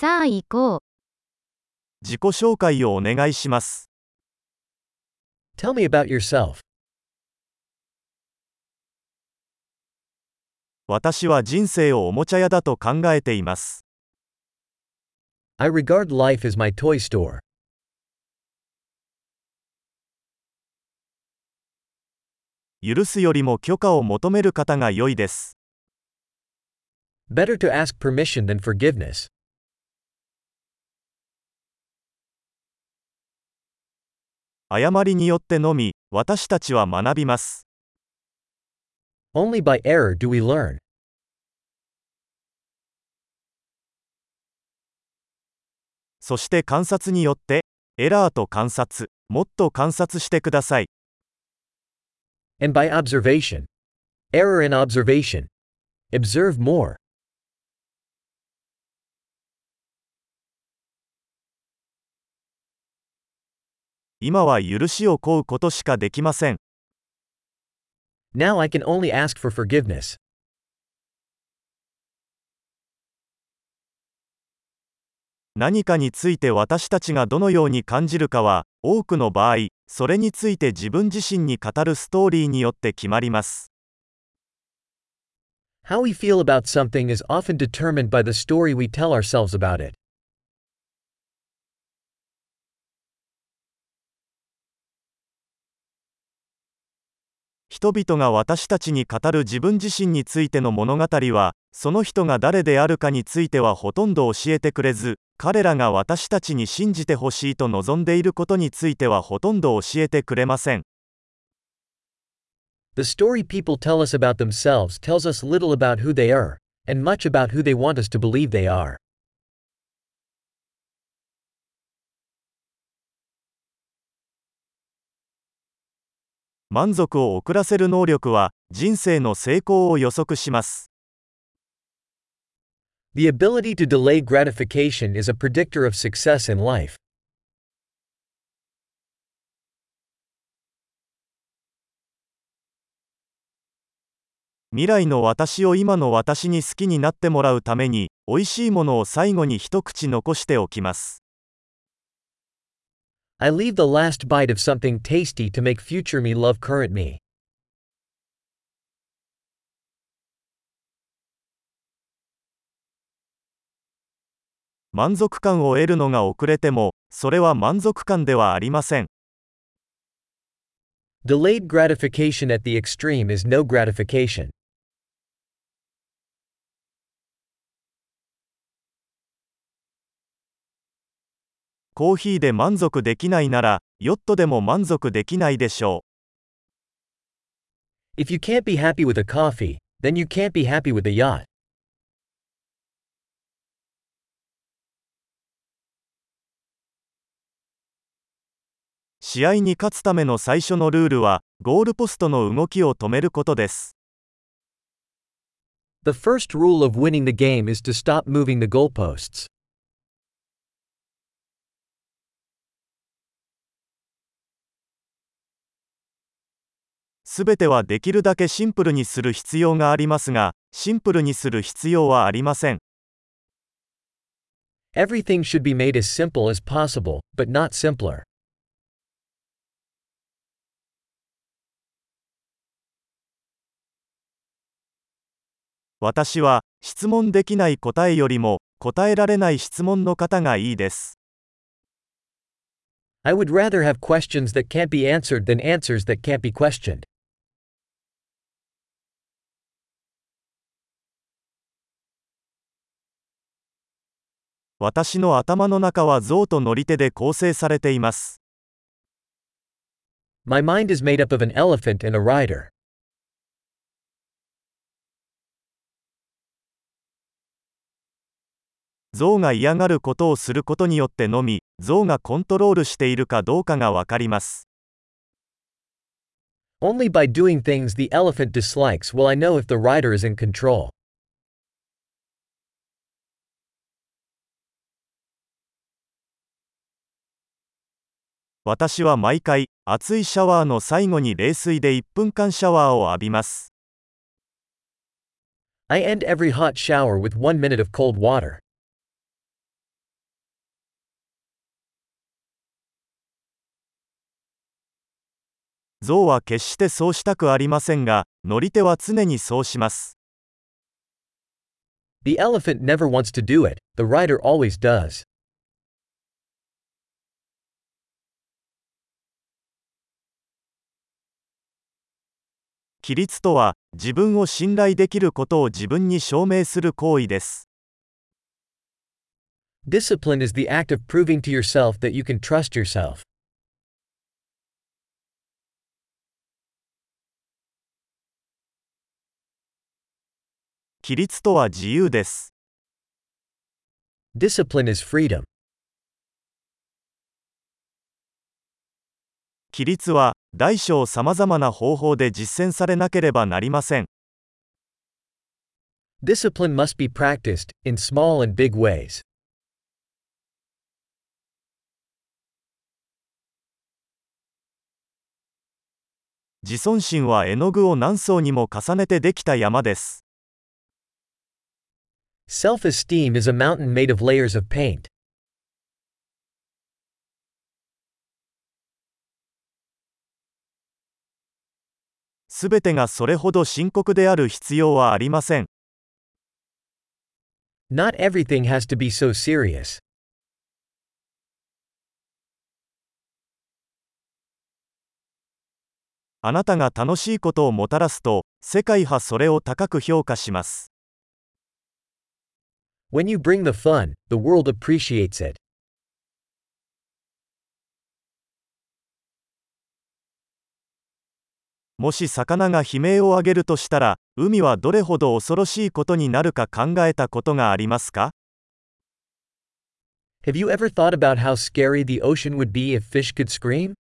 さあ行こう。自己紹介をお願いします。Tell me about yourself. 私は人生をおもちゃ屋だと考えています。I regard life as my toy store. 許すよりも許可を求める方が良いです。Better to ask permission than forgiveness. 誤りによってのみ、私たちは学びます。Only by error do we learn. そして観察によって、エラーと観察、もっと観察してください。And by observation. Error in observation. Observe more. 今は許しを請うことしかできません。Now I can only ask for forgiveness. 何かについて私たちがどのように感じるかは、多くの場合、それについて自分自身に語るストーリーによって決まります。How we feel about something is often determined by the story we tell ourselves about it. 人々が私たちに語る自分自身についての物語は、その人が誰であるかについてはほとんど教えてくれず、彼らが私たちに信じてほしいと望んでいることについてはほとんど教えてくれません。The story people tell us about themselves tells us little about who they are, and much about who they want us to believe they are. 満足を遅らせる能力は、人生の成功を予測します。The ability to delay gratification is a predictor of success in life. 未来の私を今の私に好きになってもらうために、美味しいものを最後に一口残しておきます。I leave the last bite of something tasty to make future me love current me. 満足感を得るのが遅れても、それは満足感ではありません。Delayed gratification at the extreme is no gratification. コーヒーで満足できないなら、ヨットでも満足できないでしょ If you can't be happy with a coffee, then you can't be happy with a yacht. う。試合に勝つための最初のルールは、ゴールポストの動きを止めることです。The first rule of winning the game is to stop moving the goalposts. すべてはできるだけシンプルにする必要がありますが、シンプルにする必要はありません。Everything should be made as simple as possible, but not simpler. 私は、質問できない答えよりも、答えられない質問の方がいいです。I would rather have questions that can't be answered than answers that can't be questioned. 私の頭の中は象と乗り手で構成されています。My mind is made up of an elephant and a rider. 象が嫌がることをすることによってのみ、象がコントロールしているかどうかがわかります。Only by doing things the elephant dislikes will I know if the rider is in control. 私は毎回熱いシャワーの最後に冷水で1分間シャワーを浴びます I end every hot shower with one minute of cold water. 象は決してそうしたくありませんが、乗り手は常にそうします。The elephant never wants to do it, the rider always does. 規律とは、自分を信頼できることを自分に証明する行為です。Discipline is the act of proving to yourself that you can trust yourself. 規律とは自由です。Discipline is freedom. 規律は、大小さまざまな方法で実践されなければなりません。Discipline must be practiced, in small and big ways. 自尊心は絵の具を何層にも重ねてできた山です。Self esteem is a mountain made of layers of paint. すべてがそれほど深刻である必要はありません。Not everything has to be so serious. あなたが楽しいことをもたらすと、世界はそれを高く評価します。When you bring the fun, the world appreciates it. もし魚が悲鳴を上げるとしたら、海はどれほど恐ろしいことになるか考えたことがありますか Have you ever thought about how scary the ocean would be if fish could scream?